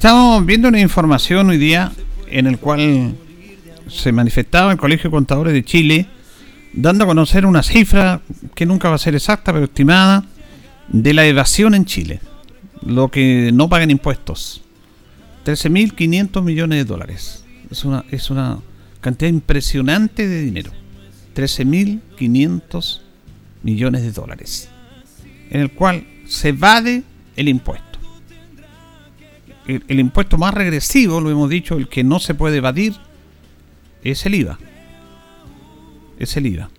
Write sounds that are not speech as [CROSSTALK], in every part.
Estamos viendo una información hoy día en el cual se manifestaba el Colegio de Contadores de Chile dando a conocer una cifra que nunca va a ser exacta, pero estimada, de la evasión en Chile. Lo que no pagan impuestos. 13.500 millones de dólares. Es una, es una cantidad impresionante de dinero. 13.500 millones de dólares. En el cual se evade el impuesto el, impuesto más regresivo, lo hemos dicho, el que no se puede evadir, es el IVA. Es el IVA.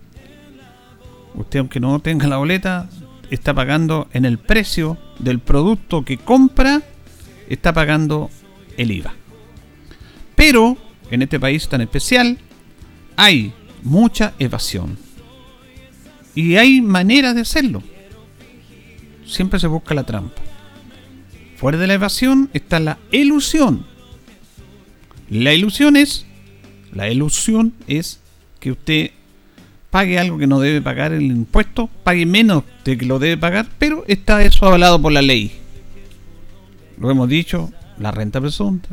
Usted, aunque no tenga la boleta, está pagando en el precio del producto que compra, está pagando el IVA. Pero, en este país tan especial, hay mucha evasión. Y hay maneras de hacerlo. Siempre se busca la trampa. Fuera de la evasión está la ilusión. La ilusión es. La ilusión es que usted pague algo que no debe pagar el impuesto, pague menos de que lo debe pagar, pero está eso avalado por la ley. Lo hemos dicho, la renta presunta,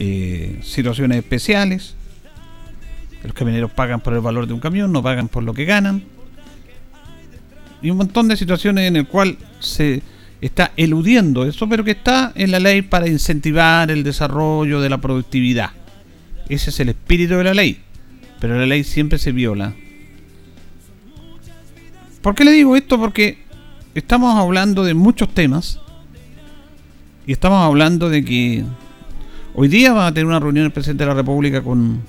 eh, situaciones especiales, los camioneros pagan por el valor de un camión, no pagan por lo que ganan, y un montón de situaciones en el cual se está eludiendo eso, pero que está en la ley para incentivar el desarrollo de la productividad. Ese es el espíritu de la ley, pero la ley siempre se viola. ¿Por qué le digo esto? Porque estamos hablando de muchos temas y estamos hablando de que hoy día va a tener una reunión el presidente de la República con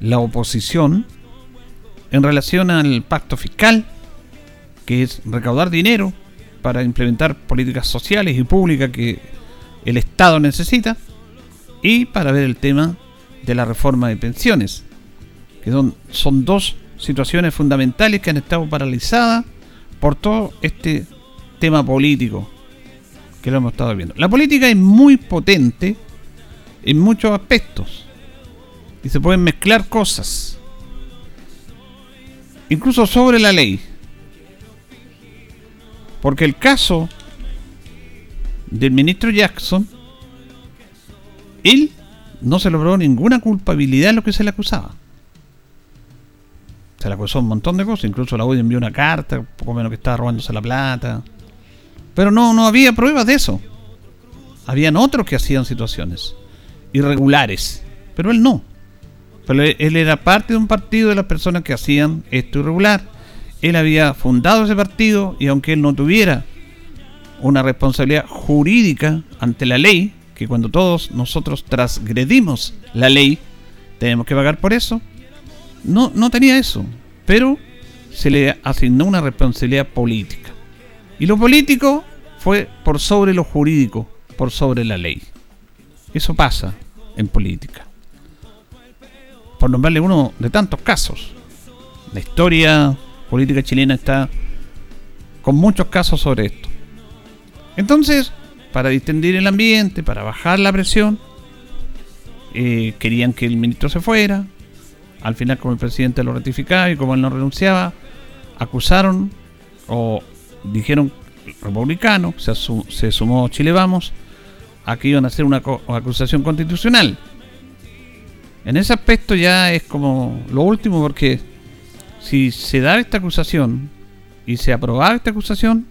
la oposición en relación al pacto fiscal, que es recaudar dinero para implementar políticas sociales y públicas que el Estado necesita y para ver el tema de la reforma de pensiones, que son, son dos situaciones fundamentales que han estado paralizadas por todo este tema político que lo hemos estado viendo. La política es muy potente en muchos aspectos y se pueden mezclar cosas, incluso sobre la ley. Porque el caso del ministro Jackson, él no se logró ninguna culpabilidad en lo que se le acusaba. Se le acusó un montón de cosas, incluso la OEA envió una carta, poco menos que estaba robándose la plata. Pero no, no había pruebas de eso. Habían otros que hacían situaciones irregulares, pero él no. Pero él era parte de un partido de las personas que hacían esto irregular él había fundado ese partido y aunque él no tuviera una responsabilidad jurídica ante la ley, que cuando todos nosotros transgredimos la ley, tenemos que pagar por eso, no, no tenía eso, pero se le asignó una responsabilidad política. Y lo político fue por sobre lo jurídico, por sobre la ley. Eso pasa en política. Por nombrarle uno de tantos casos. La historia política chilena está con muchos casos sobre esto. Entonces, para distender el ambiente, para bajar la presión, eh, querían que el ministro se fuera. Al final, como el presidente lo ratificaba y como él no renunciaba, acusaron o dijeron republicano, se, se sumó Chile Vamos, a que iban a hacer una, acusación constitucional. En ese aspecto ya es como lo último porque si se da esta acusación y se aprobaba esta acusación,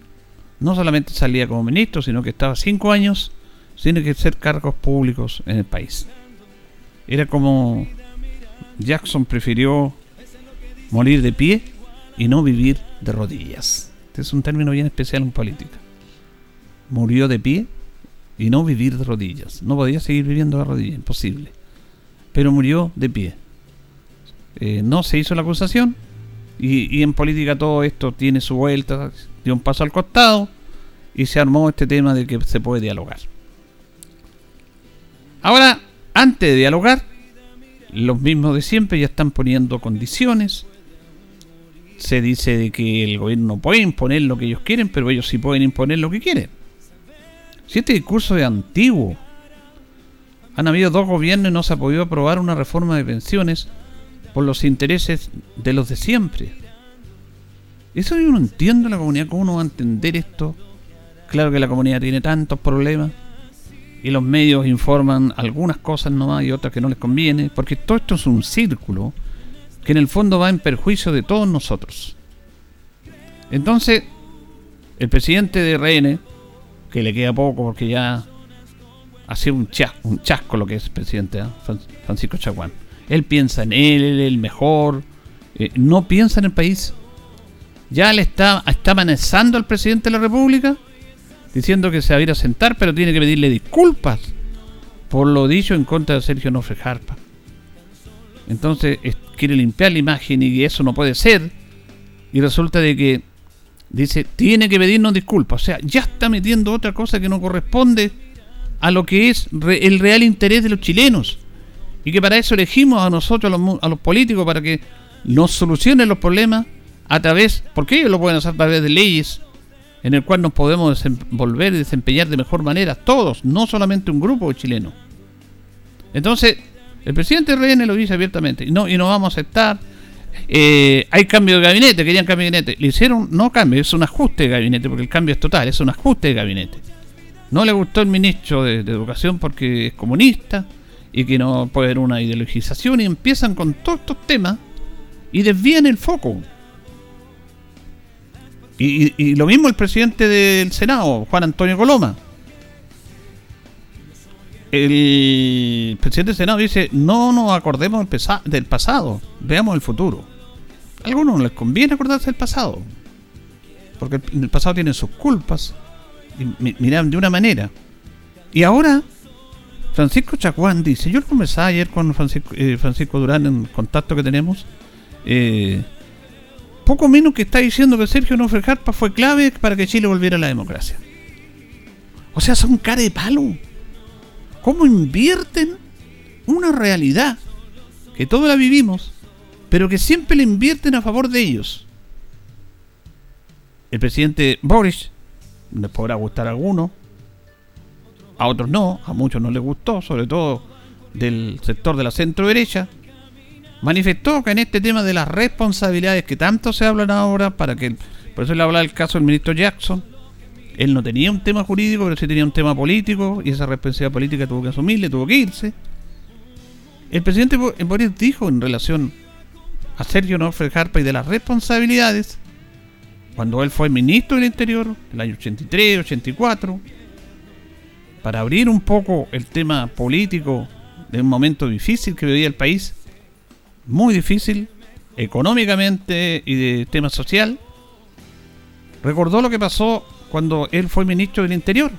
no solamente salía como ministro, sino que estaba cinco años sin ser cargos públicos en el país. Era como Jackson prefirió morir de pie y no vivir de rodillas. Este es un término bien especial en política. Murió de pie y no vivir de rodillas. No podía seguir viviendo de rodillas, imposible. Pero murió de pie. Eh, no se hizo la acusación y, y, en política todo esto tiene su vuelta, dio un paso al costado y se armó este tema de que se puede dialogar. Ahora, antes de dialogar, los mismos de siempre ya están poniendo condiciones. Se dice de que el gobierno no puede imponer lo que ellos quieren, pero ellos sí pueden imponer lo que quieren. Si este discurso es antiguo, han habido dos gobiernos y no se ha podido aprobar una reforma de pensiones por los intereses de los de siempre. Eso yo no entiendo la comunidad, ¿cómo uno va a entender esto? Claro que la comunidad tiene tantos problemas y los medios informan algunas cosas nomás y otras que no les conviene, porque todo esto es un círculo que en el fondo va en perjuicio de todos nosotros. Entonces, el presidente de RN, que le queda poco porque ya ha sido un chasco, un chasco lo que es el presidente, ¿eh? Francisco Chaguán. Él piensa en él, él el mejor, eh, no piensa en el país. Ya le está, está amenazando al presidente de la República diciendo que se va a ir a sentar, pero tiene que pedirle disculpas por lo dicho en contra de Sergio Nofre Harpa. Entonces quiere limpiar la imagen y eso no puede ser. Y resulta de que dice, tiene que pedirnos disculpas. O sea, ya está metiendo otra cosa que no corresponde a lo que es el real interés de los chilenos. Y que para eso elegimos a nosotros, a los, a los políticos, para que nos solucionen los problemas a través, porque ellos lo pueden hacer a través de leyes, en el cual nos podemos desenvolver y desempeñar de mejor manera, todos, no solamente un grupo chileno. Entonces, el presidente RN lo dice abiertamente, no, y no vamos a aceptar. Eh, hay cambio de gabinete, querían cambio de gabinete. Le hicieron, no cambio, es un ajuste de gabinete, porque el cambio es total, es un ajuste de gabinete. No le gustó el ministro de, Educación porque es comunista y que no puede haber una ideologización y empiezan con todos estos temas y desvían el foco. Y, lo mismo el presidente del Senado, Juan Antonio Coloma. El presidente del Senado dice, no nos acordemos del, pasado, veamos el futuro. A algunos les conviene acordarse del pasado, porque el, pasado tiene sus culpas, y miran de una manera. Y ahora, Francisco Chacuán dice, yo conversaba ayer con Francisco, eh, Francisco Durán en contacto que tenemos, eh, poco menos que está diciendo que Sergio Nofre Jarpa fue clave para que Chile volviera a la democracia. O sea, son cara de palo. ¿Cómo invierten una realidad que todos la vivimos, pero que siempre le invierten a favor de ellos? El presidente Boris les podrá gustar a algunos, a otros no, a muchos no les gustó, sobre todo del sector de la centro derecha, manifestó que en este tema de las responsabilidades que tanto se hablan ahora, para que por eso le habla el caso del ministro Jackson, él no tenía un tema jurídico, pero sí tenía un tema político, y esa responsabilidad política tuvo que asumirle, tuvo que irse. El presidente Boris dijo en relación a Sergio Norfred Harpa y de las responsabilidades, cuando él fue ministro del Interior, en el año 83, 84, para abrir un poco el tema político de un momento difícil que vivía el país, muy difícil económicamente y de tema social, recordó lo que pasó cuando él fue ministro del Interior.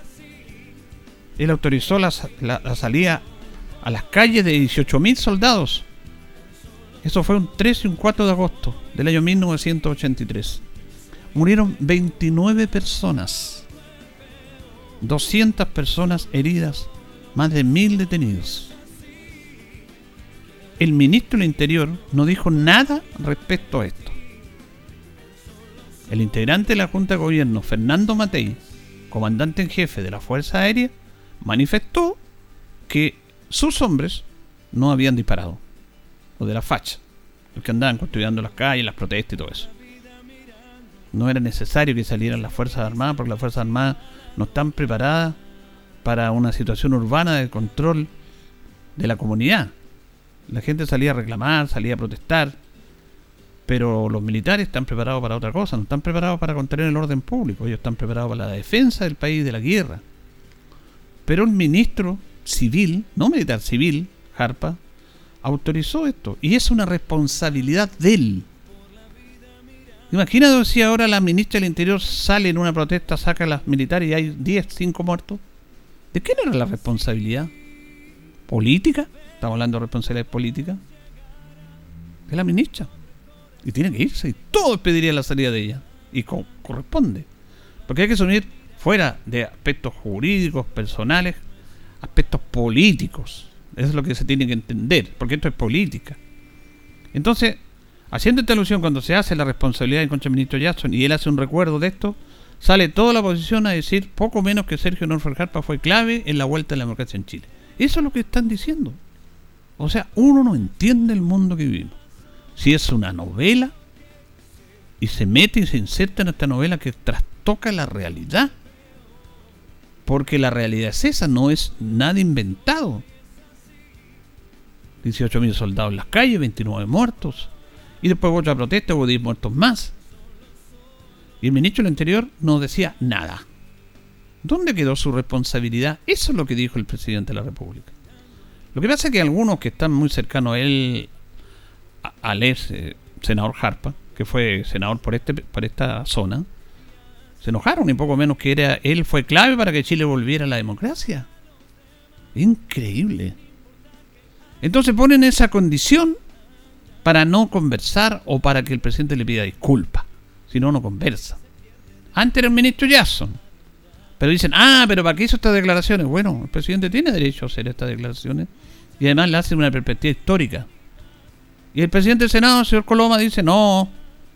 Él autorizó la, salida a las calles de 18.000 soldados. Eso fue un 3 y un 4 de agosto del año 1983. Murieron 29 personas, 200 personas heridas, más de 1.000 detenidos el ministro del Interior no dijo nada respecto a esto. El integrante de la Junta de Gobierno, Fernando Matei, comandante en jefe de la Fuerza Aérea, manifestó que sus hombres no habían disparado. Los de la facha. Los que andaban construyendo las calles, las protestas y todo eso. No era necesario que salieran las Fuerzas Armadas porque las Fuerzas Armadas no están preparadas para una situación urbana de control de la comunidad. La gente salía a reclamar, salía a protestar, pero los militares están preparados para otra cosa, no están preparados para contener el orden público, ellos están preparados para la defensa del país de la guerra. Pero el ministro civil, no militar, civil, Harpa, autorizó esto. Y es una responsabilidad de él. Imagínate si ahora la ministra del Interior sale en una protesta, saca a las militares y hay 10, 5 muertos. ¿De quién era la responsabilidad? ¿Política? Estamos hablando de responsabilidad política. De la ministra. Y tiene que irse. Y todos pedirían la salida de ella. Y corresponde. Porque hay que asumir fuera de aspectos jurídicos, personales, aspectos políticos. Eso es lo que se tiene que entender, porque esto es política. Entonces, haciendo esta alusión, cuando se hace la responsabilidad contra del ministro Jackson y él hace un recuerdo de esto, sale toda la oposición a decir poco menos que Sergio Norfolk Harpa fue clave en la vuelta de la democracia en Chile. Eso es lo que están diciendo. O sea, uno no entiende el mundo que vivimos. Si es una novela y se mete y se inserta en esta novela que trastoca la realidad porque la realidad es esa, no es nada inventado. 18.000 soldados en las calles, 29 muertos. Y después hubo otra protesta, hubo 10 muertos más. Y el ministro del Interior no decía nada. ¿Dónde quedó su responsabilidad? Eso es lo que dijo el presidente de la República. Lo que pasa es que algunos que están muy cercanos a él, al ex eh, senador Harpa, que fue senador por, este, por esta zona, se enojaron y poco menos que era él fue clave para que Chile volviera a la democracia. Increíble. Entonces ponen esa condición para no conversar o para que el presidente le pida disculpas. Si no, no conversa. Antes era el ministro Jackson. Pero dicen, ah, pero ¿para qué hizo estas declaraciones? Bueno, el presidente tiene derecho a hacer estas declaraciones y además le hacen una perspectiva histórica. Y el presidente del Senado, señor Coloma, dice, no,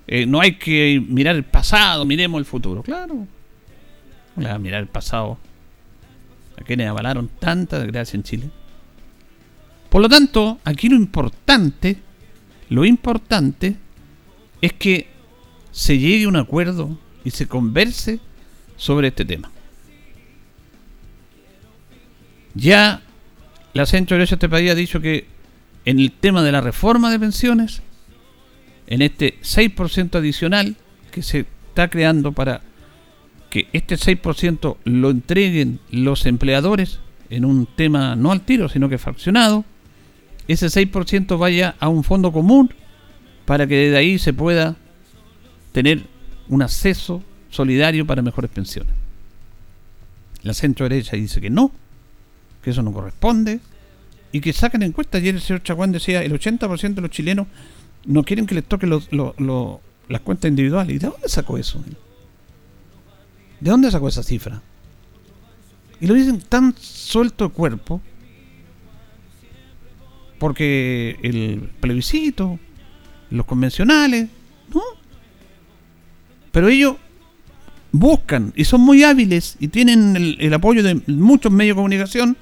eh, no hay que mirar el pasado, miremos el futuro. Claro. No mirar el pasado. A quienes avalaron tanta desgracia en Chile. Por lo tanto, aquí lo importante, lo importante es que se llegue a un acuerdo y se converse sobre este tema. Ya la centro de este país ha dicho que en el tema de la reforma de pensiones en este 6% adicional que se está creando para que este 6% lo entreguen los empleadores en un tema no al tiro, sino que fraccionado, ese 6% vaya a un fondo común para que desde ahí se pueda tener un acceso solidario para mejores pensiones. La centro derecha dice que no, que eso no corresponde y que sacan encuestas. Ayer el señor Chaguán decía el 80% de los chilenos no quieren que les toque las cuentas individuales. ¿Y de dónde sacó eso? ¿De dónde sacó esa cifra? Y lo dicen tan suelto de cuerpo porque el plebiscito, los convencionales, ¿no? Pero ellos buscan y son muy hábiles y tienen el apoyo de muchos medios de comunicación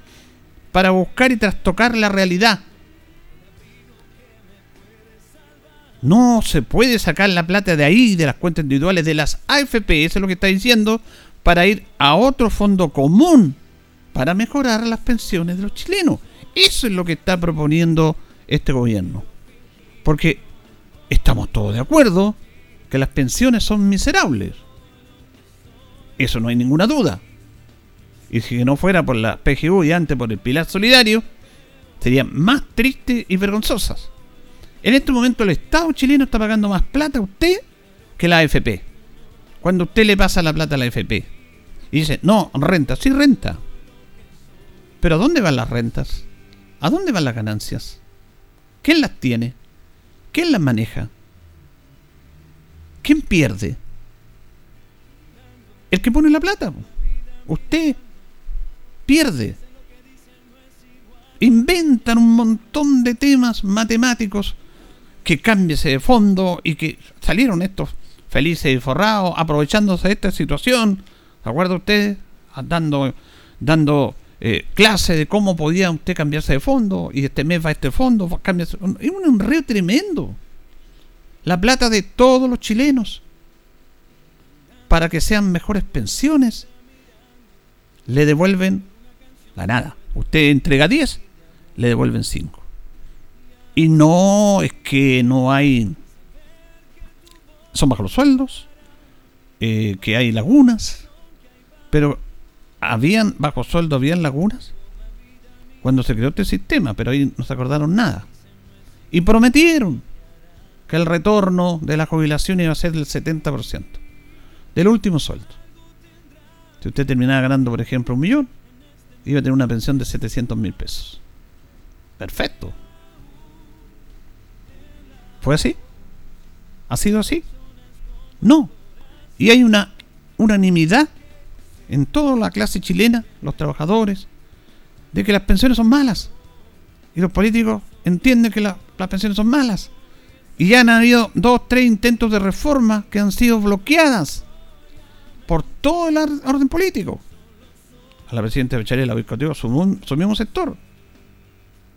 para buscar y trastocar la realidad No se puede sacar la plata de ahí, de las cuentas individuales, de las AFP, eso es lo que está diciendo, para ir a otro fondo común para mejorar las pensiones de los chilenos. Eso es lo que está proponiendo este gobierno. Porque estamos todos de acuerdo que las pensiones son miserables. Eso no hay ninguna duda. Y si no fuera por la PGU y antes por el Pilar Solidario, serían más tristes y vergonzosas. En este momento el Estado chileno está pagando más plata a usted que la AFP. Cuando usted le pasa la plata a la AFP y dice, no, renta, sí renta. Pero ¿a dónde van las rentas? ¿A dónde van las ganancias? ¿Quién las tiene? ¿Quién las maneja? ¿Quién pierde? El que pone la plata. Usted pierde. Inventan un montón de temas matemáticos que cambiese de fondo y que salieron estos felices y forrados aprovechándose de esta situación. ¿Se acuerda usted? Dando, dando eh, clase de cómo podía usted cambiarse de fondo y este mes va este fondo, va Es un enredo tremendo. La plata de todos los chilenos para que sean mejores pensiones le devuelven la nada. Usted entrega 10, le devuelven 5. Y no es que no hay. Son bajos los sueldos, eh, que hay lagunas, pero habían bajo sueldo, habían lagunas cuando se creó este sistema, pero ahí no se acordaron nada. Y prometieron que el retorno de la jubilación iba a ser del 70% del último sueldo. Si usted terminaba ganando, por ejemplo, un millón, iba a tener una pensión de 700 mil pesos. Perfecto. ¿Fue así? ¿Ha sido así? No. Y hay una unanimidad en toda la clase chilena, los trabajadores, de que las pensiones son malas. Y los políticos entienden que las pensiones son malas. Y ya han habido dos, tres intentos de reforma que han sido bloqueadas por todo el orden político. A la presidenta Bachelet la boicoteó su, su mismo sector.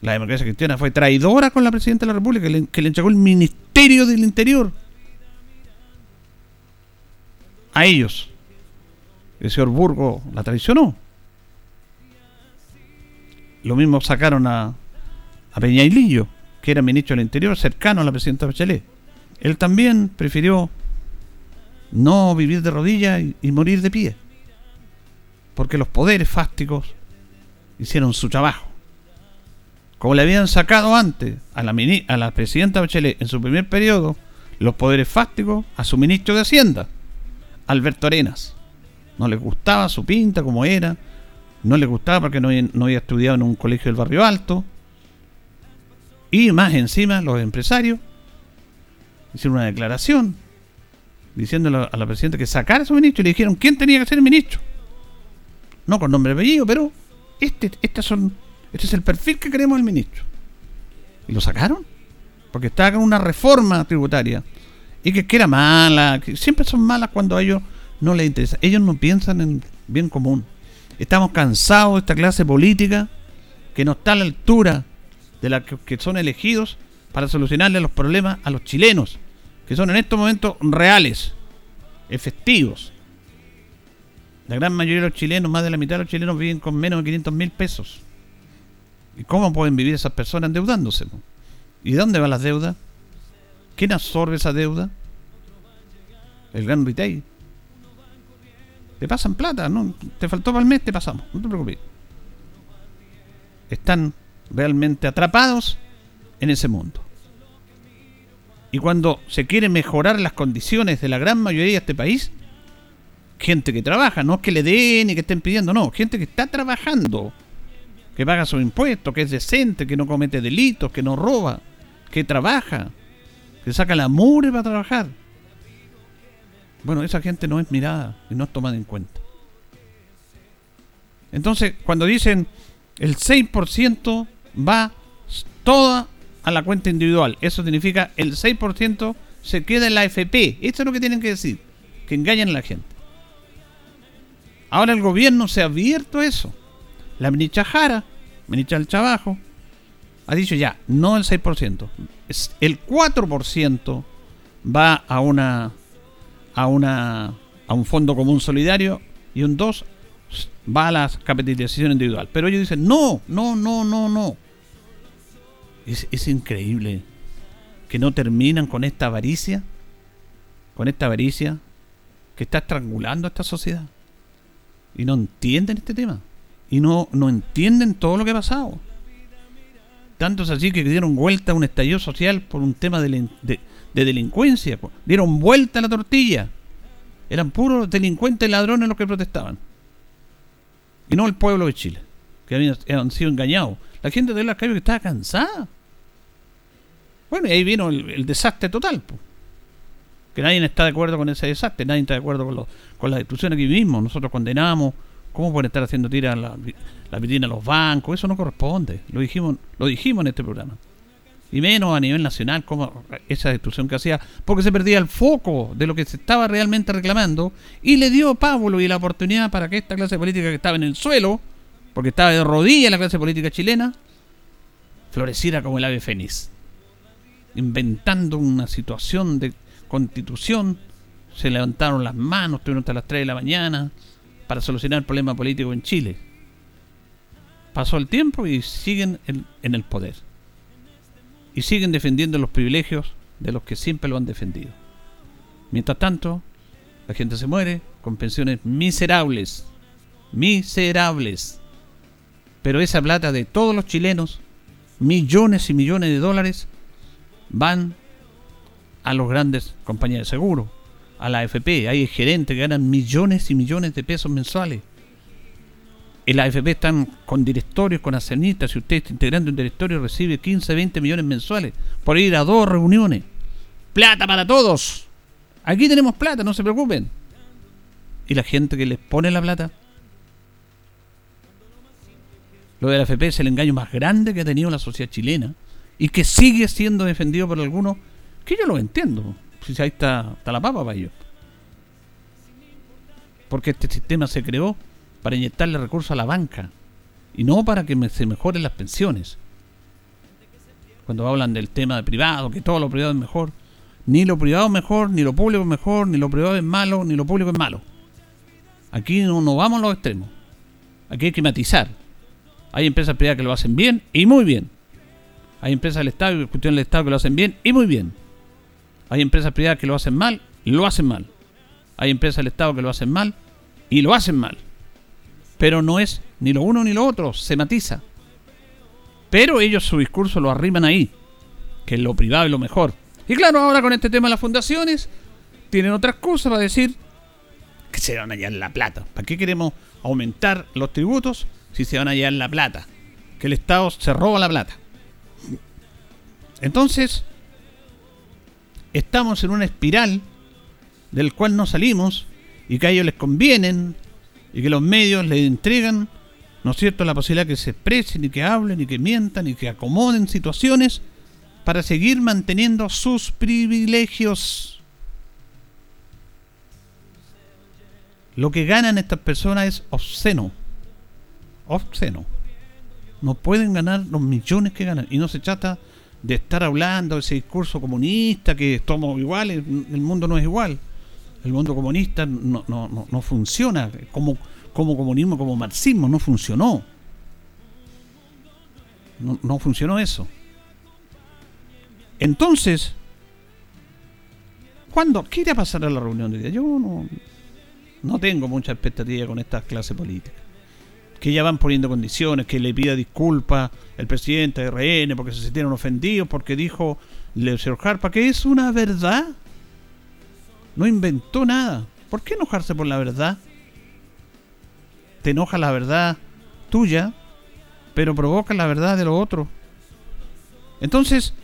La democracia cristiana fue traidora con la presidenta de la República, que le, que le entregó el Ministerio del Interior. A ellos el señor Burgo la traicionó. Lo mismo sacaron a, a Peñailillo, que era ministro del Interior, cercano a la presidenta Bachelet. Él también prefirió no vivir de rodillas y, morir de pie. Porque los poderes fásticos hicieron su trabajo. Como le habían sacado antes a la, a la presidenta Bachelet en su primer periodo, los poderes fásticos a su ministro de Hacienda, Alberto Arenas. No le gustaba su pinta como era. No le gustaba porque no, había estudiado en un colegio del barrio alto. Y más encima, los empresarios hicieron una declaración diciéndole a la presidenta que sacara a su ministro y le dijeron quién tenía que ser el ministro. No con nombre y apellido, pero este, este, son, este es el perfil que queremos del ministro. Y lo sacaron. Porque estaba con una reforma tributaria. Y que, que era mala. Que siempre son malas cuando ellos no les interesa. Ellos no piensan en bien común. Estamos cansados de esta clase política que no está a la altura de la que, son elegidos para solucionarle los problemas a los chilenos, que son en estos momentos reales, efectivos. La gran mayoría de los chilenos, más de la mitad de los chilenos, viven con menos de 500 mil pesos. ¿Y cómo pueden vivir esas personas endeudándose? ¿Y de dónde van las deudas? ¿Quién absorbe esa deuda? El gran retail. Te pasan plata, ¿no? Te faltó para el mes, te pasamos, no te preocupes. Están realmente atrapados en ese mundo. Y cuando se quiere mejorar las condiciones de la gran mayoría de este país, gente que trabaja, no es que le den y que estén pidiendo, no, gente que está trabajando, que paga sus impuestos, que es decente, que no comete delitos, que no roba, que trabaja, que saca la mure para trabajar. Bueno, esa gente no es mirada y no es tomada en cuenta. Entonces, cuando dicen el 6% va toda a la cuenta individual, eso significa el 6% se queda en la FP. Esto es lo que tienen que decir, que engañan a la gente. Ahora el gobierno se ha abierto eso. La ministra Jara, ministra del Trabajo, ha dicho ya, no el 6%, es el 4% va a una a, una, a un fondo común solidario y un 2 va a la capitalización individual. Pero ellos dicen, no, no, no, no, no. Es, es increíble que no terminan con esta avaricia, con esta avaricia que está estrangulando a esta sociedad. Y no entienden este tema. Y no, no entienden todo lo que ha pasado. Tanto es así que dieron vuelta a un estallido social por un tema de, de, de delincuencia. Dieron vuelta a la tortilla. Eran puros delincuentes ladrones los que protestaban. Y no el pueblo de Chile, que habían, sido engañados. La gente de la calle que estaba cansada. Bueno, y ahí vino el, desastre total. Que nadie está de acuerdo con ese desastre, nadie está de acuerdo con, con la destrucción aquí mismo. Nosotros condenamos. ¿Cómo pueden estar haciendo tiras la, la a los bancos? Eso no corresponde. Lo dijimos, lo dijimos en este programa y menos a nivel nacional como esa destrucción que hacía, porque se perdía el foco de lo que se estaba realmente reclamando y le dio Pablo y la oportunidad para que esta clase política que estaba en el suelo porque estaba de rodillas la clase política chilena, floreciera como el ave fénix, inventando una situación de constitución, se levantaron las manos, estuvieron hasta las 3 de la mañana para solucionar el problema político en Chile. Pasó el tiempo y siguen en, en el poder. Y siguen defendiendo los privilegios de los que siempre lo han defendido. Mientras tanto, la gente se muere con pensiones miserables. Miserables. Pero esa plata de todos los chilenos, millones y millones de dólares, van a los grandes compañías de seguro, a la AFP. Hay gerentes que ganan millones y millones de pesos mensuales. En la AFP están con directorios, con accionistas. Si usted está integrando un directorio, recibe 15, 20 millones mensuales por ir a dos reuniones. Plata para todos. Aquí tenemos plata, no se preocupen. ¿Y la gente que les pone la plata? Lo de la AFP es el engaño más grande que ha tenido la sociedad chilena y que sigue siendo defendido por algunos que yo lo entiendo. Si ahí está, está la papa para ellos. Porque este sistema se creó para inyectarle recursos a la banca y no para que se mejoren las pensiones. Cuando hablan del tema de privado, que todo lo privado es mejor, ni lo privado es mejor, ni lo público es mejor, ni lo privado es malo, ni lo público es malo. Aquí no, no vamos a los extremos. Aquí hay que matizar. Hay empresas privadas que lo hacen bien y muy bien. Hay empresas del Estado, cuestión del Estado que lo hacen bien y muy bien. Hay empresas privadas que lo hacen mal y lo hacen mal. Hay empresas del Estado que lo hacen mal y lo hacen mal. Pero no es ni lo uno ni lo otro, se matiza. Pero ellos su discurso lo arriman ahí, que es lo privado y lo mejor. Y claro, ahora con este tema de las fundaciones, tienen otras cosas para decir que se van a hallar la plata. ¿Para qué queremos aumentar los tributos si se van a hallar la plata? Que el Estado se roba la plata. Entonces, estamos en una espiral del cual no salimos y que a ellos les convienen y que los medios les entregan, ¿no es cierto?, la posibilidad que se expresen y que hablen y que mientan y que acomoden situaciones para seguir manteniendo sus privilegios. Lo que ganan estas personas es obsceno. Obsceno. No pueden ganar los millones que ganan. Y no se trata de estar hablando de ese discurso comunista, que somos iguales, el mundo no es igual. El mundo comunista no, no, no, funciona como, como comunismo, como marxismo, no funcionó. No, no funcionó eso. Entonces, ¿cuándo? ¿Qué irá a pasar a la reunión de día? Yo no, no tengo mucha expectativa con esta clase política. Que ya van poniendo condiciones, que le pida disculpas el presidente de RN porque se sintieron ofendidos, porque dijo el señor Harpa que es una verdad. No inventó nada. ¿Por qué enojarse por la verdad? Te enoja la verdad tuya, pero provoca la verdad de lo otro. Entonces,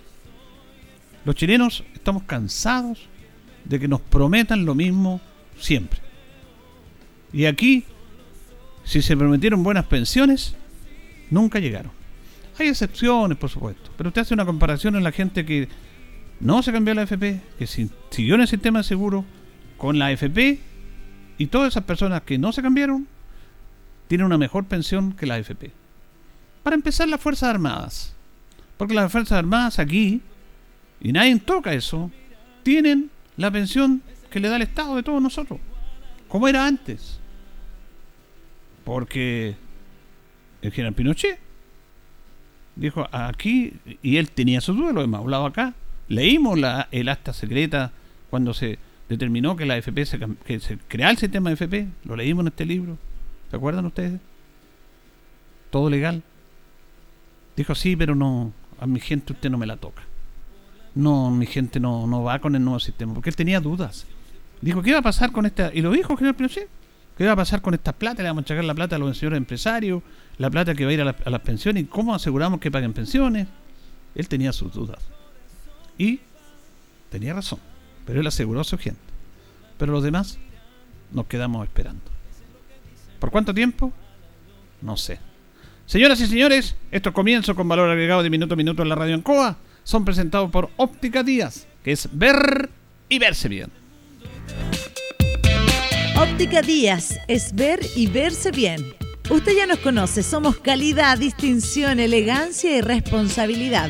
los chilenos estamos cansados de que nos prometan lo mismo siempre. Y aquí, si se prometieron buenas pensiones, nunca llegaron. Hay excepciones, por supuesto, pero usted hace una comparación en la gente que no se cambió la AFP, que siguió en el sistema de seguro con la AFP y todas esas personas que no se cambiaron tienen una mejor pensión que la AFP. Para empezar, las Fuerzas Armadas. Porque las Fuerzas Armadas aquí y nadie toca eso, tienen la pensión que le da el Estado de todos nosotros, como era antes. Porque el general Pinochet dijo aquí, y él tenía su duda, lo hemos hablado acá, leímos la, el acta secreta cuando se determinó que la FP se, que se crea el sistema de FP, lo leímos en este libro, ¿se acuerdan ustedes? Todo legal. Dijo, sí, pero no, a mi gente usted no me la toca no, mi gente no, no va con el nuevo sistema, porque él tenía dudas. Dijo, ¿qué iba a pasar con esta? Y lo dijo general Pinochet. ¿Qué iba a pasar con esta plata? Le vamos a entregar la plata a los señores empresarios, la plata que va a ir a, a las pensiones, cómo aseguramos que paguen pensiones. Él tenía sus dudas. Y tenía razón, pero él aseguró a su gente. Pero los demás nos quedamos esperando. ¿Por cuánto tiempo? No sé. Señoras y señores, esto comienzo con valor agregado de minuto a minuto en la radio Ancoa son presentados por Óptica Díaz, que es ver y verse bien. Óptica Díaz es ver y verse bien. Usted ya nos conoce, somos calidad, distinción, elegancia y responsabilidad.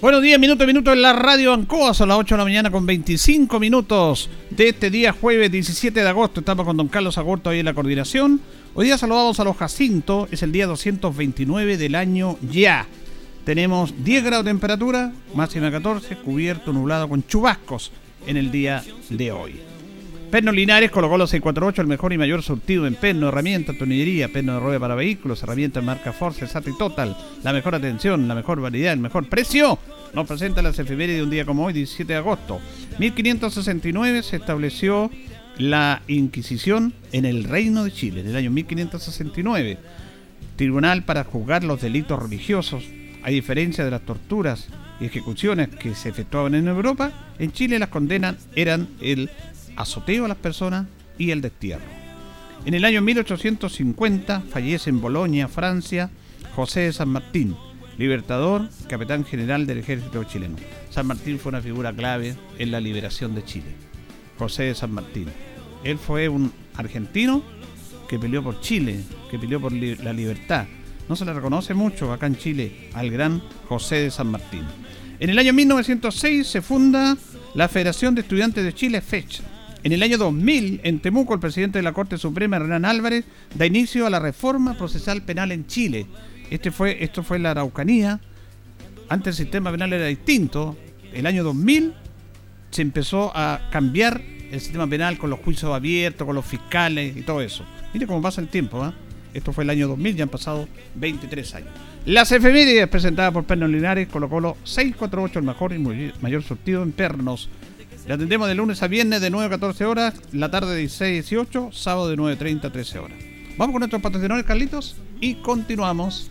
Buenos días, minuto a minuto en la radio Ancoa, son las 8 de la mañana con 25 minutos de este día jueves 17 de agosto. Estamos con don Carlos Agurto ahí en la coordinación. Hoy día saludamos a los Jacinto, es el día 229 del año ya. Tenemos 10 grados de temperatura, máxima 14, cubierto, nublado con chubascos en el día de hoy. Pernos Linares colocó los 648, el mejor y mayor surtido en perno, herramientas, tonillería, perno de rueda para vehículos, herramientas marca Force, SAT y Total, la mejor atención, la mejor variedad, el mejor precio. Nos presenta las efemérides de un día como hoy, 17 de agosto. 1569 se estableció la Inquisición en el Reino de Chile, en el año 1569. Tribunal para juzgar los delitos religiosos. A diferencia de las torturas y ejecuciones que se efectuaban en Europa, en Chile las condenas eran el azoteo a las personas y el destierro. En el año 1850 fallece en Bolonia, Francia, José de San Martín, libertador, capitán general del ejército chileno. San Martín fue una figura clave en la liberación de Chile. José de San Martín. Él fue un argentino que peleó por Chile, que peleó por la libertad. No se le reconoce mucho acá en Chile al gran José de San Martín. En el año 1906 se funda la Federación de Estudiantes de Chile, FECH, en el año 2000, en Temuco, el presidente de la Corte Suprema, Hernán Álvarez, da inicio a la reforma procesal penal en Chile. Este fue, esto fue la Araucanía. Antes el sistema penal era distinto. El año 2000 se empezó a cambiar el sistema penal con los juicios abiertos, con los fiscales y todo eso. Mire cómo pasa el tiempo. ¿eh? Esto fue el año 2000, ya han pasado 23 años. Las efemérides presentadas por Pernos Linares, Colo Colo 648, el mejor y mayor surtido en pernos le atendemos de lunes a viernes de 9 a 14 horas, la tarde de 16 a 18, sábado de 9.30 a 13 horas. Vamos con nuestros patrocinadores, Carlitos, y continuamos.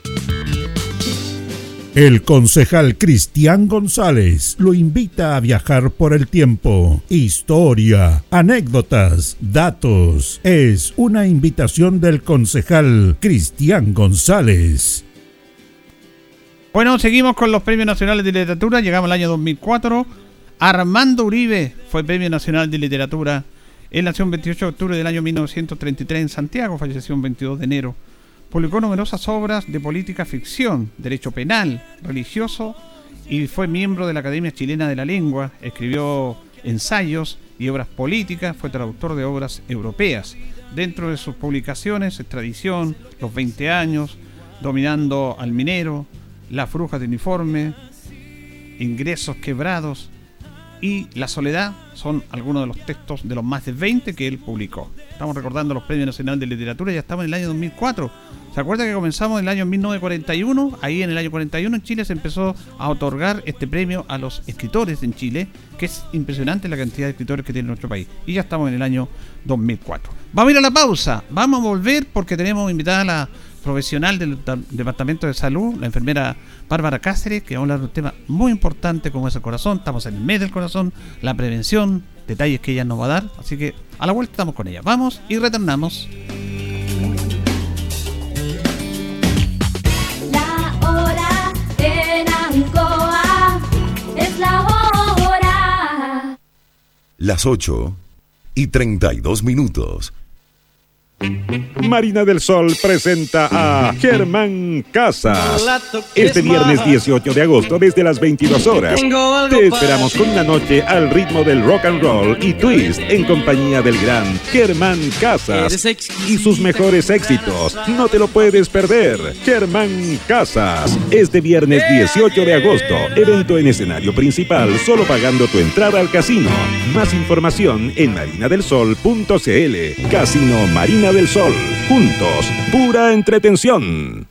El concejal Cristian González lo invita a viajar por el tiempo. Historia, anécdotas, datos. Es una invitación del concejal Cristian González. Bueno, seguimos con los premios nacionales de literatura. Llegamos al año 2004. Armando Uribe fue Premio Nacional de Literatura. Él nació el 28 de octubre del año 1933 en Santiago, falleció el 22 de enero Publicó numerosas obras de política ficción, derecho penal, religioso y fue miembro de la Academia Chilena de la Lengua. Escribió ensayos y obras políticas, fue traductor de obras europeas. Dentro de sus publicaciones, Extradición, Los 20 años, Dominando al minero, Las brujas de uniforme, Ingresos quebrados y La soledad son algunos de los textos de los más de 20 que él publicó. Estamos recordando los Premios Nacionales de Literatura, ya estamos en el año 2004 ¿Se acuerda que comenzamos en el año 1941? Ahí en el año 41 en Chile se empezó a otorgar este premio a los escritores en Chile, que es impresionante la cantidad de escritores que tiene nuestro país. Y ya estamos en el año 2004. Vamos a ir a la pausa, vamos a volver porque tenemos invitada a la profesional del Departamento de Salud, la enfermera Bárbara Cáceres, que va a hablar de un tema muy importante como es el corazón. Estamos en el mes del corazón, la prevención, detalles que ella nos va a dar. Así que a la vuelta estamos con ella. Vamos y retornamos. Las 8 y 32 minutos. Marina del Sol presenta a Germán Casas. Este viernes 18 de agosto desde las 22 horas. Te esperamos con una noche al ritmo del rock and roll y twist en compañía del gran Germán Casas y sus mejores éxitos. No te lo puedes perder. Germán Casas. Este viernes 18 de agosto. Evento en escenario principal solo pagando tu entrada al casino. Más información en marinadelsol.cl. Casino Marina del Sol. Juntos, pura entretención.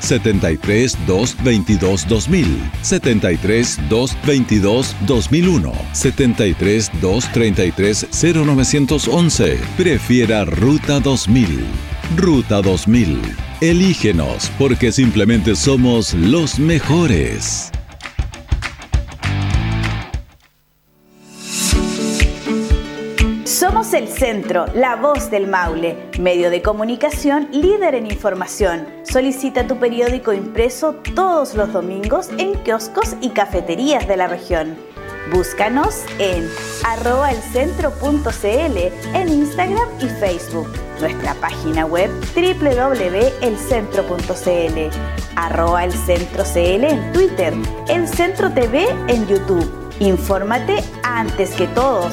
73 222 2000, 73 222 2001, 73 233 0911. Prefiera Ruta 2000. Ruta 2000. Elígenos porque simplemente somos los mejores. Somos el centro, la voz del Maule, medio de comunicación líder en información. Solicita tu periódico impreso todos los domingos en kioscos y cafeterías de la región. Búscanos en arroba elcentro.cl en Instagram y Facebook. Nuestra página web www.elcentro.cl arroba elcentro.cl en Twitter, El Centro TV en YouTube. Infórmate antes que todos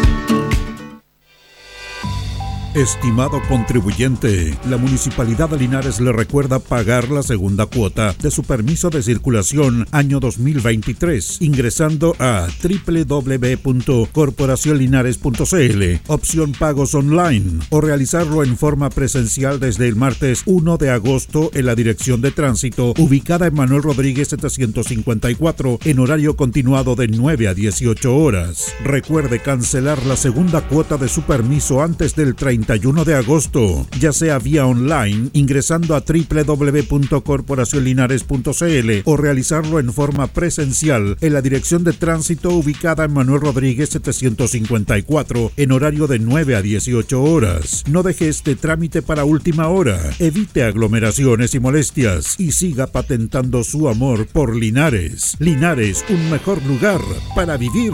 Estimado contribuyente, la Municipalidad de Linares le recuerda pagar la segunda cuota de su permiso de circulación año 2023 ingresando a www.corporacionlinares.cl, opción pagos online o realizarlo en forma presencial desde el martes 1 de agosto en la Dirección de Tránsito ubicada en Manuel Rodríguez 754 en horario continuado de 9 a 18 horas. Recuerde cancelar la segunda cuota de su permiso antes del 30 31 de agosto, ya sea vía online ingresando a www.corporacionlinares.cl o realizarlo en forma presencial en la dirección de tránsito ubicada en Manuel Rodríguez 754 en horario de 9 a 18 horas. No deje este trámite para última hora, evite aglomeraciones y molestias y siga patentando su amor por Linares. Linares, un mejor lugar para vivir.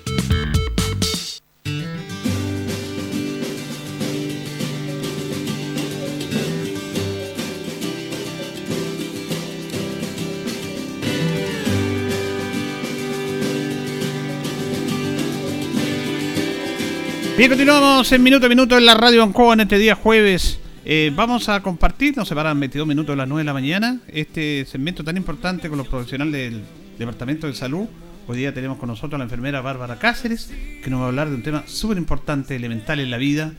Bien, continuamos en minuto a minuto en la radio Ancoa en este día jueves. Eh, vamos a compartir, nos separan 22 minutos a las 9 de la mañana, este segmento tan importante con los profesionales del Departamento de Salud. Hoy día tenemos con nosotros a la enfermera Bárbara Cáceres, que nos va a hablar de un tema súper importante, elemental en la vida,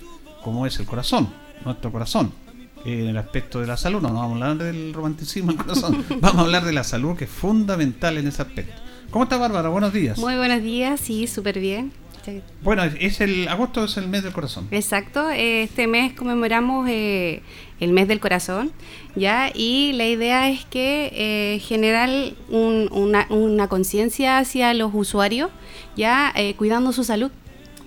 como es el corazón, nuestro corazón. en el aspecto de la salud, no, no vamos a hablar del romanticismo en corazón, [LAUGHS] vamos a hablar de la salud, que es fundamental en ese aspecto. ¿Cómo está Bárbara? Buenos días. Muy buenos días, sí, súper bien. Bueno, es el agosto es el mes del corazón. Exacto, este mes conmemoramos eh, el mes del corazón, ya y la idea es que eh, generar una, conciencia hacia los usuarios, ya eh, cuidando su salud.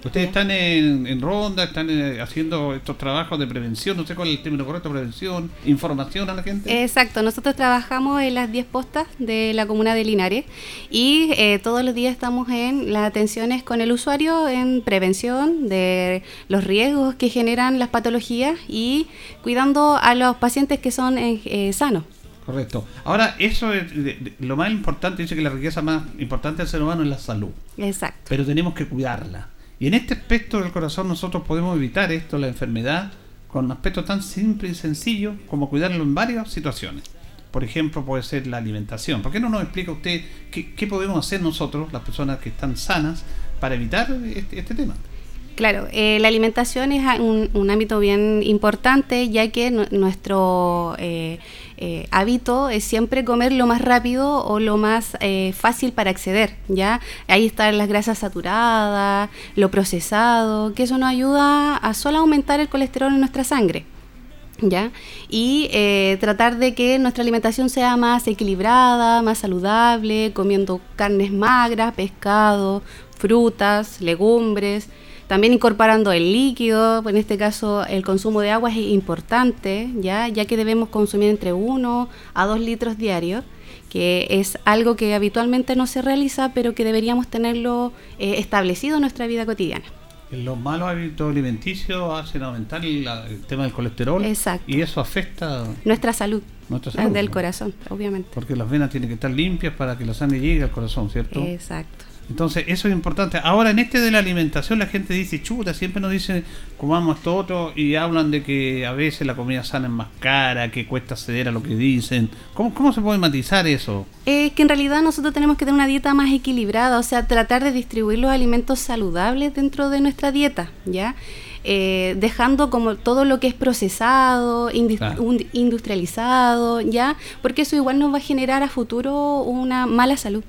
Ustedes están en, en ronda, están eh, haciendo estos trabajos de prevención, no sé cuál es el término correcto, prevención, información a la gente. Exacto, nosotros trabajamos en las 10 postas de la comuna de Linares y eh, todos los días estamos en las atenciones con el usuario en prevención de los riesgos que generan las patologías y cuidando a los pacientes que son eh, sanos. Correcto. Ahora, eso es lo más importante, dice que la riqueza más importante del ser humano es la salud. Exacto. Pero tenemos que cuidarla. Y en este aspecto del corazón nosotros podemos evitar esto, la enfermedad, con un aspecto tan simple y sencillo como cuidarlo en varias situaciones. Por ejemplo, puede ser la alimentación. ¿Por qué no nos explica usted qué, podemos hacer nosotros, las personas que están sanas, para evitar este, este tema? Claro, eh, la alimentación es un, ámbito bien importante ya que nuestro eh, eh, hábito es siempre comer lo más rápido o lo más fácil para acceder, ¿ya? Ahí están las grasas saturadas, lo procesado, que eso nos ayuda a solo aumentar el colesterol en nuestra sangre. ¿Ya? Y tratar de que nuestra alimentación sea más equilibrada, más saludable, comiendo carnes magras, pescado, frutas, legumbres, también incorporando el líquido, en este caso el consumo de agua es importante, ya, ya que debemos consumir entre 1 a 2 litros diarios, que es algo que habitualmente no se realiza, pero que deberíamos tenerlo eh, establecido en nuestra vida cotidiana. Los malos hábitos alimenticios hacen aumentar el, tema del colesterol Exacto. y eso afecta nuestra salud, nuestra salud del corazón, obviamente. Porque las venas tienen que estar limpias para que la sangre llegue al corazón, ¿cierto? Exacto. Entonces, eso es importante. Ahora, en este de la alimentación, la gente dice, chuta, siempre nos dicen, comamos esto otro, y hablan de que a veces la comida sana es más cara, que cuesta acceder a lo que dicen. ¿Cómo, cómo se puede matizar eso? Eh, que en realidad nosotros tenemos que tener una dieta más equilibrada, o sea, tratar de distribuir los alimentos saludables dentro de nuestra dieta, ¿ya? Eh, dejando como todo lo que es procesado, industrializado, ¿ya? Porque eso igual nos va a generar a futuro una mala salud.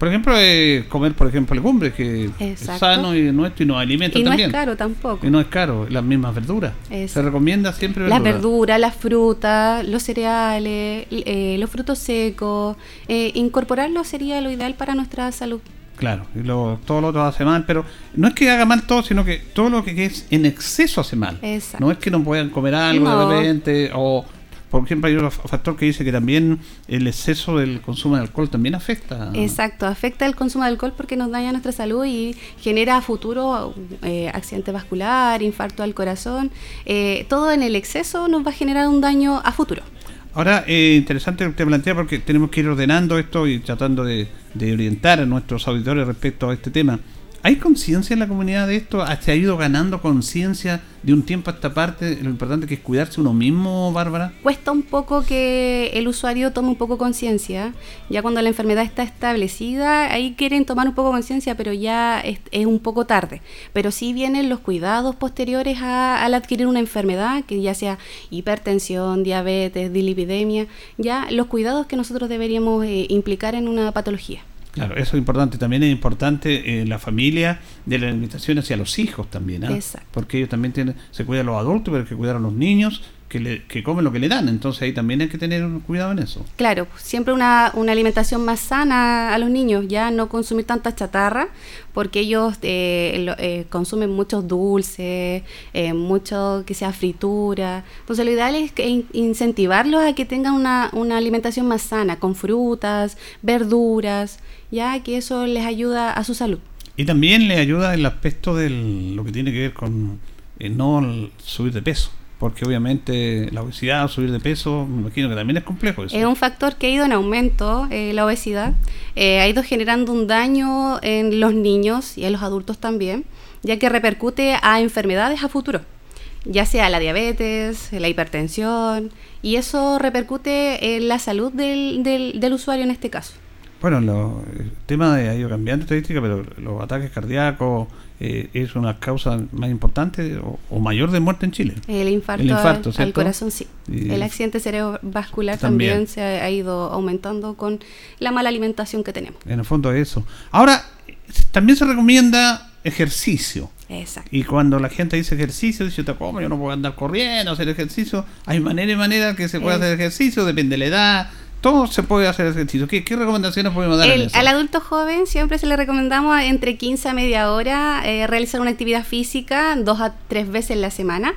Por ejemplo, eh, comer, por ejemplo, legumbres, que es sano y nuestro y nos alimenta también. Y no es caro tampoco. Y no es caro, las mismas verduras. Se recomienda siempre verduras. Las verduras, las frutas, los cereales, eh, los frutos secos. Eh, incorporarlo sería lo ideal para nuestra salud. Claro, y lo, todo lo otro hace mal, pero no es que haga mal todo, sino que todo lo que es en exceso hace mal. Exacto. No es que no puedan comer algo de repente o por ejemplo, hay otro factor que dice que también el exceso del consumo de alcohol también afecta. Exacto, afecta el consumo de alcohol porque nos daña nuestra salud y genera a futuro eh, accidente vascular, infarto al corazón. Eh, todo en el exceso nos va a generar un daño a futuro. Ahora, eh, interesante lo que te plantea porque tenemos que ir ordenando esto y tratando de, de orientar a nuestros auditores respecto a este tema. ¿Hay conciencia en la comunidad de esto? ¿Se ha ido ganando conciencia de un tiempo a esta parte? Lo importante que es cuidarse uno mismo, Bárbara. Cuesta un poco que el usuario tome un poco conciencia. Ya cuando la enfermedad está establecida, ahí quieren tomar un poco conciencia, pero ya es, un poco tarde. Pero sí vienen los cuidados posteriores a, al adquirir una enfermedad, que ya sea hipertensión, diabetes, dilipidemia, ya los cuidados que nosotros deberíamos eh, implicar en una patología. Claro, eso es importante. También es importante eh, la familia de la alimentación hacia los hijos también, ¿ah? Porque ellos también tienen, se cuidan los adultos, pero hay que cuidar a los niños que, le, que comen lo que le dan. Entonces ahí también hay que tener cuidado en eso. Claro, siempre una, una alimentación más sana a los niños, ya no consumir tanta chatarra, porque ellos eh, eh, consumen muchos dulces, eh, mucho que sea fritura. Entonces lo ideal es que incentivarlos a que tengan una, una alimentación más sana, con frutas, verduras, ya que eso les ayuda a su salud. Y también le ayuda el aspecto de lo que tiene que ver con no subir de peso porque obviamente la obesidad, subir de peso, me imagino que también es complejo eso. Es un factor que ha ido en aumento, eh, la obesidad, eh, ha ido generando un daño en los niños y en los adultos también, ya que repercute a enfermedades a futuro, ya sea la diabetes, la hipertensión, y eso repercute en la salud del, del, usuario en este caso. Bueno, lo, el tema de, ha ido cambiando estadística, pero los ataques cardíacos, eh, es una causa más importante o, mayor de muerte en Chile. El infarto, al, corazón, sí. el accidente cerebrovascular también. se ha, ido aumentando con la mala alimentación que tenemos. En el fondo es eso. Ahora, también se recomienda ejercicio. Exacto. Y cuando la gente dice ejercicio, dice, ¿cómo? Yo no puedo andar corriendo, hacer ejercicio. Hay manera y manera que se puede hacer ejercicio, depende de la edad, todo se puede hacer ejercicio. ¿Qué, qué recomendaciones podemos dar? El, al adulto joven siempre se le recomendamos entre 15 a media hora eh, realizar una actividad física dos a tres veces en la semana.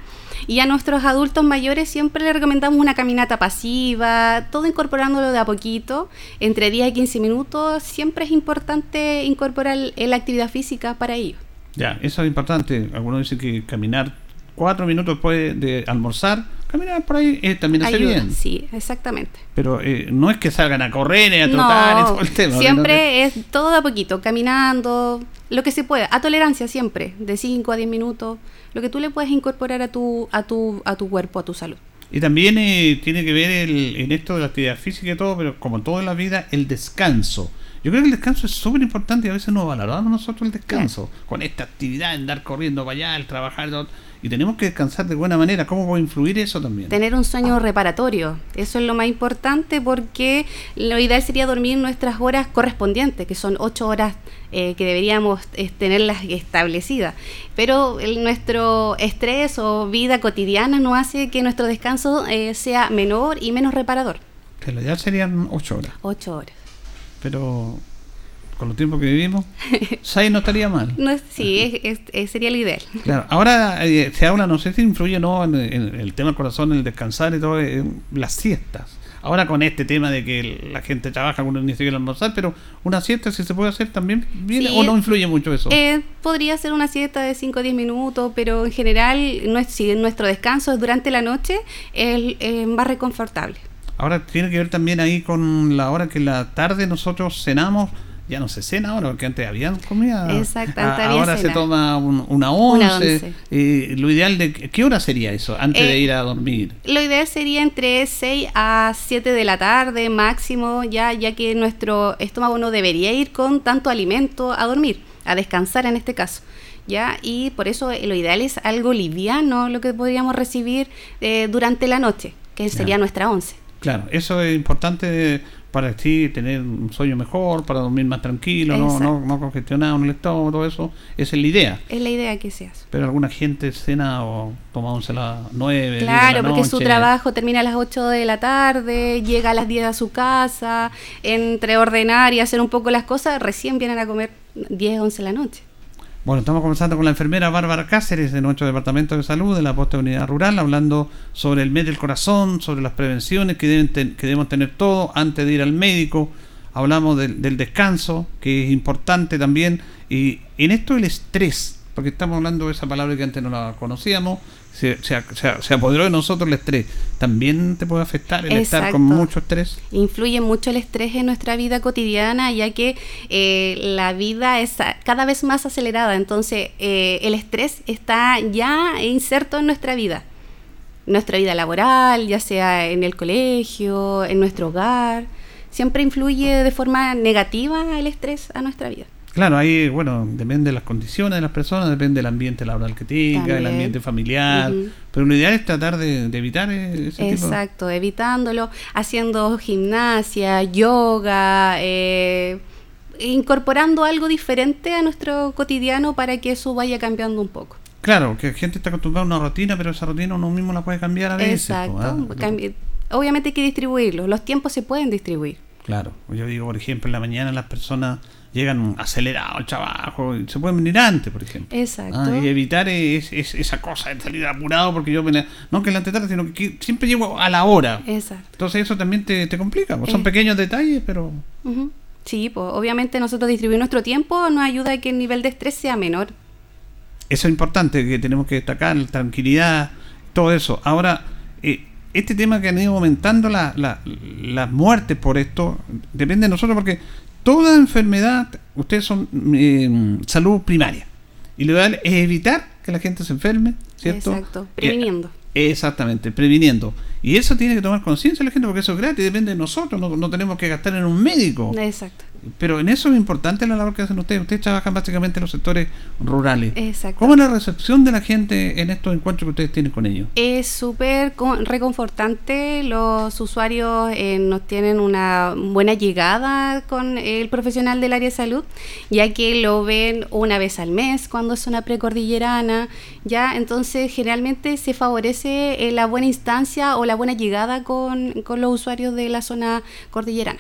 Y a nuestros adultos mayores siempre le recomendamos una caminata pasiva, todo incorporándolo de a poquito, entre 10 y 15 minutos. Siempre es importante incorporar la actividad física para ello. Ya, eso es importante. Algunos dicen que caminar cuatro minutos después de almorzar, caminar por ahí eh, también hace bien. Sí, exactamente. Pero eh, no es que salgan a correr y a trotar y todo [LAUGHS] el tema. Siempre es todo de a poquito, caminando, lo que se pueda, a tolerancia siempre, de 5 a 10 minutos, lo que tú le puedes incorporar a tu, a tu, a tu cuerpo, a tu salud. Y también eh, tiene que ver el, en esto de la actividad física y todo, pero como todo en la vida, el descanso. Yo creo que el descanso es súper importante y a veces no valoramos nosotros el descanso. Con esta actividad, andar corriendo para allá, el trabajar, y tenemos que descansar de buena manera. ¿Cómo puede influir eso también? Tener un sueño reparatorio. Eso es lo más importante porque lo ideal sería dormir nuestras horas correspondientes, que son ocho horas eh, que deberíamos eh, tenerlas establecidas. Pero nuestro estrés o vida cotidiana no hace que nuestro descanso eh, sea menor y menos reparador. Que lo ideal serían ocho horas. Ocho horas. Pero con los tiempos que vivimos, 6 no estaría mal. [LAUGHS] No, sí, es, sería el ideal. Claro, ahora eh, se habla, no sé si influye no en, el tema del corazón, en el descansar y todo, en las siestas. Ahora con este tema de que la gente trabaja cuando ni siquiera almorzar, pero una siesta si se puede hacer también bien o no influye mucho eso. Eh, podría ser una siesta de 5 o 10 minutos, pero en general si nuestro descanso es durante la noche, es, es más reconfortable. Ahora tiene que ver también ahí con la hora que la tarde nosotros cenamos ya no se cena ahora, porque antes había comida. Exactamente, ahora se toma una once. Eh, lo ideal de qué hora sería eso antes de eh, ir a dormir. Lo ideal sería entre 6 a 7 de la tarde máximo, ya ya que nuestro estómago no debería ir con tanto alimento a dormir, a descansar en este caso. ¿Ya? Y por eso lo ideal es algo liviano, lo que podríamos recibir eh, durante la noche, que sería nuestra once. Claro, eso es importante para así tener un sueño mejor, para dormir más tranquilo, no, no, no congestionado en el estómago, todo eso. Esa es la idea. Es la idea que se hace. Pero alguna gente cena o toma once a las 9. Claro, porque su trabajo termina a las 8 de la tarde, llega a las 10 a su casa, entre ordenar y hacer un poco las cosas, recién vienen a comer 10, 11 de la noche. Bueno, estamos conversando con la enfermera Bárbara Cáceres de nuestro Departamento de Salud de la Posta Unidad Rural, hablando sobre el mes del corazón, sobre las prevenciones que, debemos tener todos antes de ir al médico. Hablamos del descanso, que es importante también. Y en esto el estrés, porque estamos hablando de esa palabra que antes no la conocíamos, se, se, apoderó de nosotros el estrés. ¿También te puede afectar el estar con mucho estrés? Influye mucho el estrés en nuestra vida cotidiana, ya que eh, la vida es cada vez más acelerada. Entonces, eh, el estrés está ya inserto en nuestra vida. Nuestra vida laboral, ya sea en el colegio, en nuestro hogar. Siempre influye de forma negativa el estrés a nuestra vida. Claro, ahí, bueno, depende de las condiciones de las personas, depende del ambiente laboral que tenga, el ambiente familiar, pero lo ideal es tratar de, evitar e-, ese Exacto, evitándolo, haciendo gimnasia, yoga, eh, incorporando algo diferente a nuestro cotidiano para que eso vaya cambiando un poco. Claro, que la gente está acostumbrada a una rutina, pero esa rutina uno mismo la puede cambiar a veces. Exacto, ¿ah? obviamente hay que distribuirlo, los tiempos se pueden distribuir. Claro, yo digo, por ejemplo, en la mañana las personas llegan acelerados al trabajo, se pueden venir antes, por ejemplo. Exacto. Ah, y evitar es, esa cosa de salir apurado porque yo, no que la tarde, sino que siempre llego a la hora. Exacto. Entonces eso también te, complica, pues son eh. pequeños detalles, pero... Sí, pues obviamente nosotros distribuir nuestro tiempo nos ayuda a que el nivel de estrés sea menor. Eso es importante, que tenemos que destacar, tranquilidad, todo eso. Ahora, eh, este tema que han ido aumentando las la, muertes por esto, depende de nosotros porque toda enfermedad, ustedes son eh, salud primaria. Y lo ideal es evitar que la gente se enferme, ¿cierto? Exacto, previniendo. Eh, exactamente, previniendo. Y eso tiene que tomar conciencia la gente porque eso es gratis, depende de nosotros, no, tenemos que gastar en un médico. Exacto. Pero en eso es importante la labor que hacen ustedes. Ustedes trabajan básicamente en los sectores rurales. Exacto. ¿Cómo es la recepción de la gente en estos encuentros que ustedes tienen con ellos? Es súper reconfortante. Los usuarios eh, nos tienen una buena llegada con el profesional del área de salud, ya que lo ven una vez al mes cuando es una precordillerana. Ya, entonces generalmente se favorece eh, la buena instancia o la buena llegada con, con los usuarios de la zona cordillerana.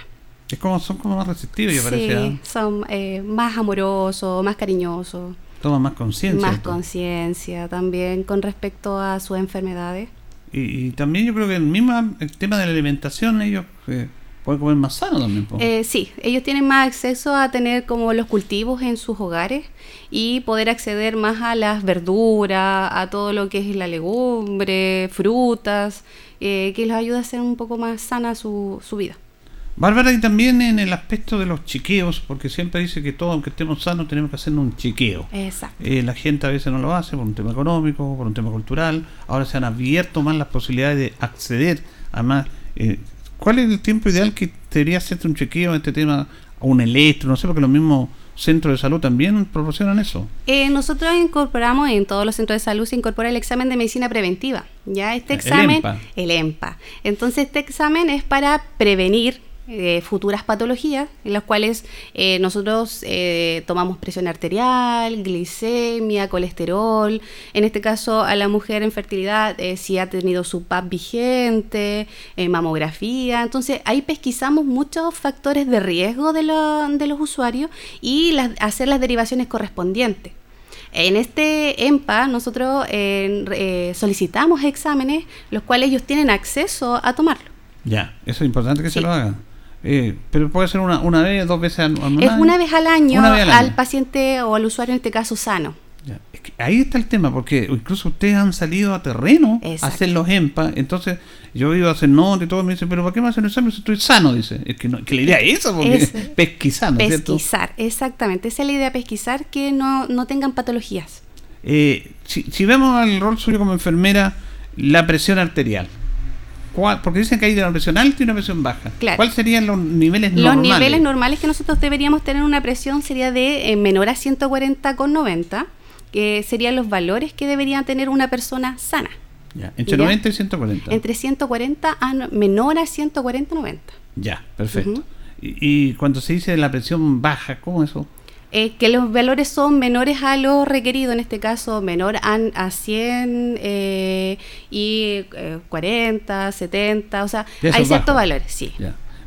Es como, son como más receptivos, yo sí, ¿ah? son eh, más amorosos, más cariñosos. Toman más conciencia. Más conciencia también con respecto a sus enfermedades. Y, también yo creo que el mismo el tema de la alimentación, ellos eh, pueden comer más sano también. Eh, sí, ellos tienen más acceso a tener como los cultivos en sus hogares y poder acceder más a las verduras, a todo lo que es la legumbre, frutas, que les ayuda a hacer un poco más sana su, su vida. Bárbara, y también en el aspecto de los chequeos, porque siempre dice que todos, aunque estemos sanos, tenemos que hacer un chequeo. Exacto. Eh, la gente a veces no lo hace por un tema económico, por un tema cultural. Ahora se han abierto más las posibilidades de acceder. Además, eh, ¿cuál es el tiempo ideal que debería hacerte un chequeo en este tema? Un electro, no sé, porque los mismos centros de salud también proporcionan eso. Eh, nosotros incorporamos en todos los centros de salud se incorpora el examen de medicina preventiva. Ya este examen, el EMPA. Entonces este examen es para prevenir eh, futuras patologías en las cuales eh, nosotros eh, tomamos presión arterial, glicemia, colesterol, en este caso a la mujer en fertilidad si ha tenido su PAP vigente, mamografía, entonces ahí pesquisamos muchos factores de riesgo de, de los usuarios y hacer las derivaciones correspondientes. En este EMPA nosotros solicitamos exámenes los cuales ellos tienen acceso a tomarlo. Ya, eso es importante que se lo hagan. Eh, pero puede ser una, una vez, dos veces al año. Es una vez al año, al, paciente o al usuario en este caso sano. ahí está el tema, porque incluso ustedes han salido a terreno a hacer los EMPA. Entonces, yo iba a hacer notas y todo, me dicen, pero ¿para qué me hacen el examen si estoy sano? Dice, es que, no, que la idea es eso, porque es, [LAUGHS] pesquisar, Pesquisar, exactamente. Esa es la idea, pesquisar que no, no tengan patologías. Eh, si, si vemos el rol suyo como enfermera, la presión arterial porque dicen que hay una presión alta y una presión baja. ¿Cuáles serían los niveles normales? Los niveles normales que nosotros deberíamos tener una presión sería de eh, menor a 140 con 90, que serían los valores que debería tener una persona sana. entre 90 y 140. Entre 140 a menor a 140 90. Ya, perfecto. y, y, cuando se dice la presión baja, ¿cómo eso? Eh, que los valores son menores a lo requerido, en este caso menor a, a 100 eh, y 40, eh, 70, o sea, hay ciertos valores, sí.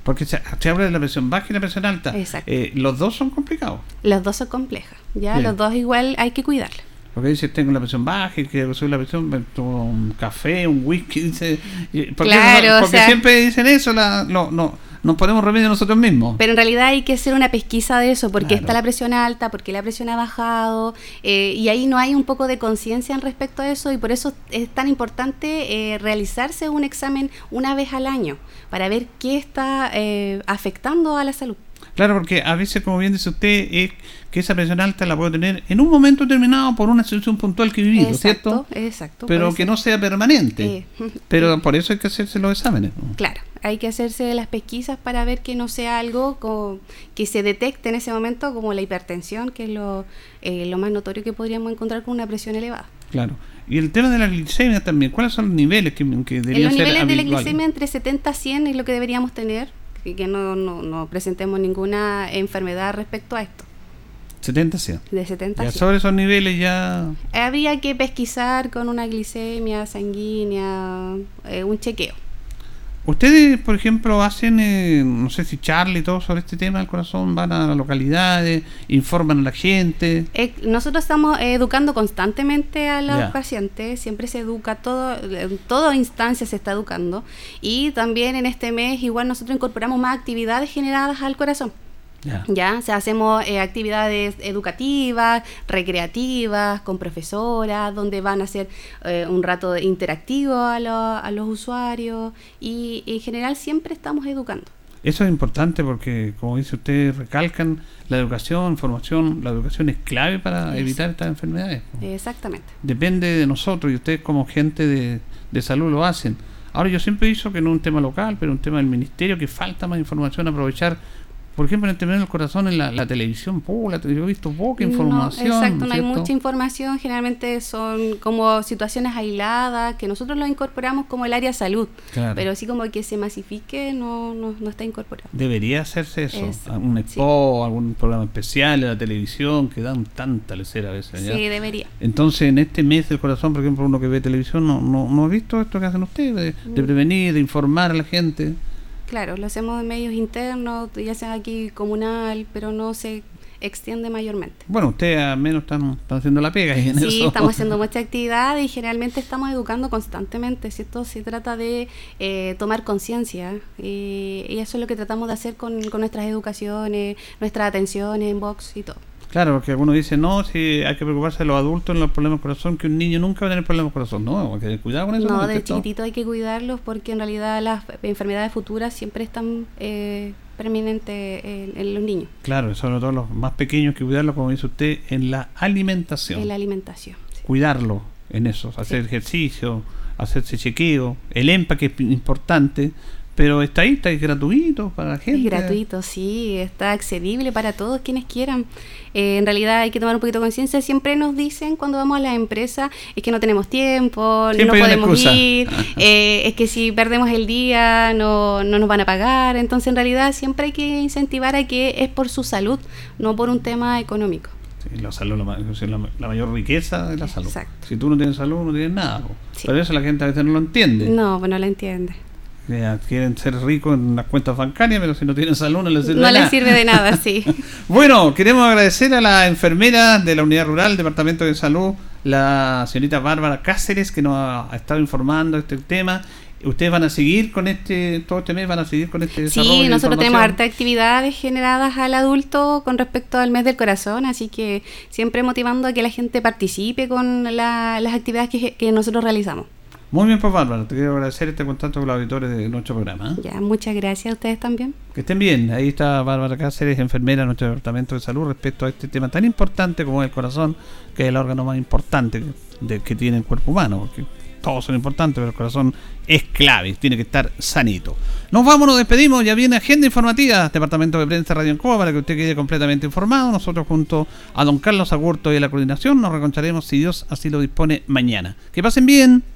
Porque se, habla de la presión baja y la presión alta. Exacto. los dos son complicados. Los dos son complejos, ¿ya? Los dos igual hay que cuidarlos. Porque dice, tengo la presión baja y que subir la presión, un café, un whisky, dice... claro, porque siempre dicen eso, la, no, no, nos ponemos remedio nosotros mismos. Pero en realidad hay que hacer una pesquisa de eso, porque está la presión alta, porque la presión ha bajado, eh, y ahí no hay un poco de conciencia en respecto a eso, y por eso es tan importante eh, realizarse un examen una vez al año, para ver qué está eh, afectando a la salud. Claro, porque a veces, como bien dice usted, es que esa presión alta la puedo tener en un momento determinado por una situación puntual que he vivido, ¿cierto? Exacto. Pero que no sea permanente. [LAUGHS] Pero por eso hay que hacerse los exámenes. Claro, hay que hacerse las pesquisas para ver que no sea algo que se detecte en ese momento como la hipertensión, que es lo, eh, lo más notorio que podríamos encontrar con una presión elevada. Claro. Y el tema de la glicemia también, ¿cuáles son los niveles que, que deberían Los niveles de la glicemia entre 70 y 100 es lo que deberíamos tener que no, no, no presentemos ninguna enfermedad respecto a esto. 70 100. De 70 ya sobre esos niveles ya... Habría que pesquisar con una glicemia sanguínea, eh, un chequeo. Ustedes, por ejemplo, hacen, eh, no sé si Charlie y todo sobre este tema del corazón, van a las localidades, informan a la gente. Eh, nosotros estamos educando constantemente a los pacientes, siempre se educa, todo, en toda instancia se está educando. Y también en este mes igual nosotros incorporamos más actividades generadas al corazón. Ya, o hacemos eh, actividades educativas, recreativas, con profesoras, donde van a hacer eh, un rato interactivo a, a, los usuarios y en general siempre estamos educando. Eso es importante porque, como dice usted, recalcan la educación, formación, la educación es clave para evitar estas enfermedades. Exactamente. Depende de nosotros y ustedes como gente de, de salud lo hacen. Ahora yo siempre he dicho que no es un tema local, pero un tema del ministerio, que falta más información, aprovechar por ejemplo, en el tema del corazón, en la, televisión, yo he visto poca información. exacto, no hay mucha información, generalmente son como situaciones aisladas, que nosotros lo incorporamos como el área salud, pero así como que se masifique, no, no, está incorporado. Debería hacerse eso, un expo, algún programa especial en la televisión, que dan tanta lecera a veces. Sí, debería. Entonces, en este mes del corazón, por ejemplo, uno que ve televisión, no, no, no ha visto esto que hacen ustedes, de, mm. prevenir, de informar a la gente. Claro, lo hacemos en medios internos, ya sea aquí comunal, pero no se extiende mayormente. Bueno, ustedes al menos están, haciendo la pega. en sí, estamos haciendo [LAUGHS] mucha actividad y generalmente estamos educando constantemente. Si esto se trata de eh, tomar conciencia y, eso es lo que tratamos de hacer con, con nuestras educaciones, nuestras atenciones en box y todo. Claro, porque algunos dicen, no, si hay que preocuparse de los adultos en los problemas de corazón, que un niño nunca va a tener problemas de corazón. No, hay que cuidado con eso. No, de chiquitito hay que cuidarlos porque en realidad las enfermedades futuras siempre están eh, preeminentes en, los niños. Claro, sobre todo los más pequeños, que cuidarlos, como dice usted, en la alimentación. En la alimentación. Cuidarlo en eso, hacer ejercicio, hacerse chequeo, el EMPA que es importante, pero está ahí, está gratuito para la gente. Es gratuito, sí, está accesible para todos quienes quieran. Eh, en realidad hay que tomar un poquito de conciencia. Siempre nos dicen cuando vamos a la empresa es que no tenemos tiempo, no podemos ir, eh, es que si perdemos el día no, no nos van a pagar. Entonces en realidad siempre hay que incentivar a que es por su salud, no por un tema económico. Sí, la salud la, mayor riqueza es la salud. Si tú no tienes salud, no tienes nada. Pero eso la gente a veces no lo entiende. No, pues no lo entiende quieren ser ricos en las cuentas bancarias, pero si no tienen salud no les sirve no de nada. les sirve de nada, sí. [LAUGHS] bueno, queremos agradecer a la enfermera de la Unidad Rural, Departamento de Salud, la señorita Bárbara Cáceres, que nos ha estado informando de este tema. ¿Ustedes van a seguir con este, todo este mes van a seguir con este desarrollo? Sí, nosotros tenemos harta actividades generadas al adulto con respecto al mes del corazón, así que siempre motivando a que la gente participe con las actividades que, que nosotros realizamos. Muy bien, pues Bárbara, te quiero agradecer este contacto con los auditores de nuestro programa. ¿eh? Ya, muchas gracias a ustedes también. Que estén bien. Ahí está Bárbara Cáceres, enfermera de nuestro departamento de salud, respecto a este tema tan importante como el corazón, que es el órgano más importante de, que tiene el cuerpo humano, porque todos son importantes, pero el corazón es clave, tiene que estar sanito. Nos vamos, nos despedimos, ya viene agenda informativa, Departamento de Prensa Radio Encoba, para que usted quede completamente informado. Nosotros junto a don Carlos Agurto y a la coordinación nos reconcharemos, si Dios así lo dispone, mañana. Que pasen bien.